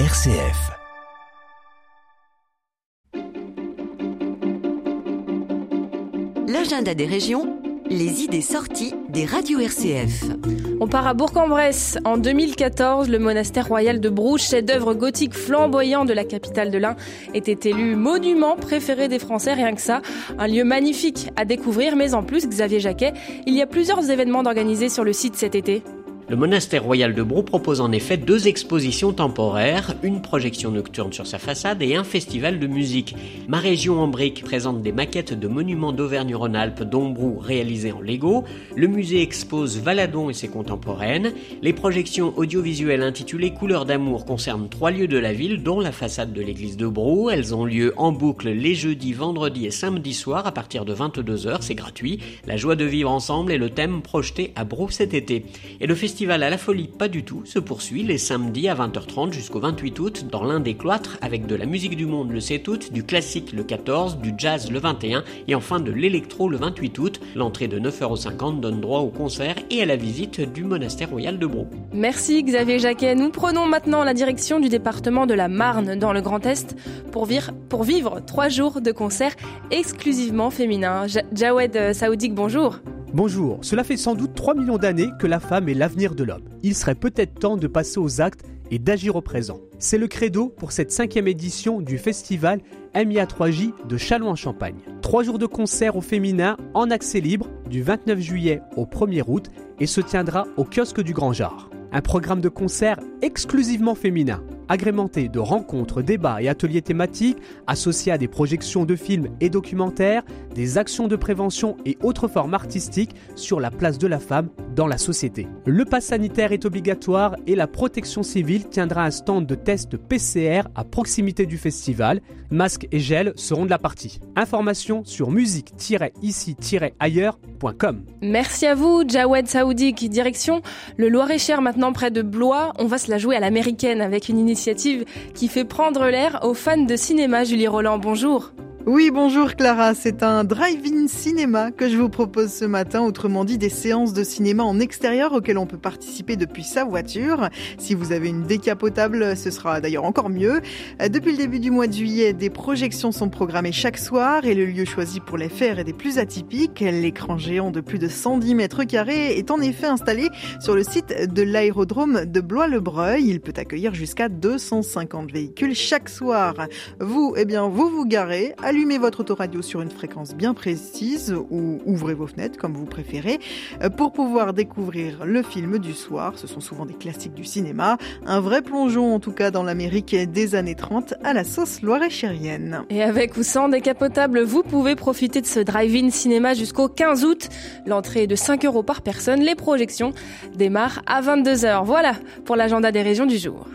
RCF. L'agenda des régions, les idées sorties des radios RCF. On part à Bourg-en-Bresse. En 2014, le monastère royal de Brouge, chef-d'œuvre gothique flamboyant de la capitale de l'Ain, était élu monument préféré des Français, rien que ça. Un lieu magnifique à découvrir, mais en plus, Xavier Jacquet, il y a plusieurs événements d'organiser sur le site cet été. Le monastère royal de Brou propose en effet deux expositions temporaires, une projection nocturne sur sa façade et un festival de musique. Ma région en brique présente des maquettes de monuments d'Auvergne-Rhône-Alpes dont Brou réalisées en Lego. Le musée expose Valadon et ses contemporaines. Les projections audiovisuelles intitulées Couleurs d'amour concernent trois lieux de la ville dont la façade de l'église de Brou. Elles ont lieu en boucle les jeudis, vendredis et samedis soirs à partir de 22h, c'est gratuit. La joie de vivre ensemble est le thème projeté à Brou cet été. À la folie pas du tout se poursuit les samedis à 20h30 jusqu'au 28 août dans l'un des cloîtres avec de la musique du monde le 7 août, du classique le 14, du jazz le 21 et enfin de l'électro le 28 août. L'entrée de 9,50€ donne droit au concert et à la visite du monastère royal de Brou. Merci Xavier Jacquet. Nous prenons maintenant la direction du département de la Marne dans le Grand Est pour, pour vivre trois jours de concerts exclusivement féminins. Jawed Saoudik, bonjour. Bonjour, cela fait sans doute 3 millions d'années que la femme est l'avenir de l'homme. Il serait peut-être temps de passer aux actes et d'agir au présent. C'est le credo pour cette cinquième édition du festival MIA3J de Châlons-en-Champagne. Trois jours de concert au féminin en accès libre du 29 juillet au 1er août et se tiendra au kiosque du Grand Jar. Un programme de concert exclusivement féminin agrémenté de rencontres, débats et ateliers thématiques associés à des projections de films et documentaires, des actions de prévention et autres formes artistiques sur la place de la femme dans la société. Le pass sanitaire est obligatoire et la protection civile tiendra un stand de test PCR à proximité du festival. Masques et gel seront de la partie. Information sur musique-ici-ailleurs.com. Merci à vous, Jawed Saoudik. Direction le Loir-et-Cher maintenant près de Blois. On va se la jouer à l'américaine avec une initiative qui fait prendre l'air aux fans de cinéma. Julie Roland, bonjour. Oui, bonjour Clara, c'est un drive-in cinéma que je vous propose ce matin, autrement dit des séances de cinéma en extérieur auxquelles on peut participer depuis sa voiture. Si vous avez une décapotable, ce sera d'ailleurs encore mieux. Depuis le début du mois de juillet, des projections sont programmées chaque soir et le lieu choisi pour les faire est des plus atypiques. L'écran géant de plus de 110 mètres carrés est en effet installé sur le site de l'aérodrome de Blois-le-Breuil. Il peut accueillir jusqu'à 250 véhicules chaque soir. Vous, eh bien, vous vous garez, allumez votre autoradio sur une fréquence bien précise ou ouvrez vos fenêtres comme vous préférez euh, pour pouvoir découvrir le film du soir. Ce sont souvent des classiques du cinéma. Un vrai plongeon en tout cas dans l'Amérique des années 30 à la sauce loire-et-chérienne. Et avec ou sans décapotable, vous pouvez profiter de ce drive-in cinéma jusqu'au 15 août. L'entrée est de 5 euros par personne. Les projections démarrent à 22h. Voilà pour l'agenda des régions du jour.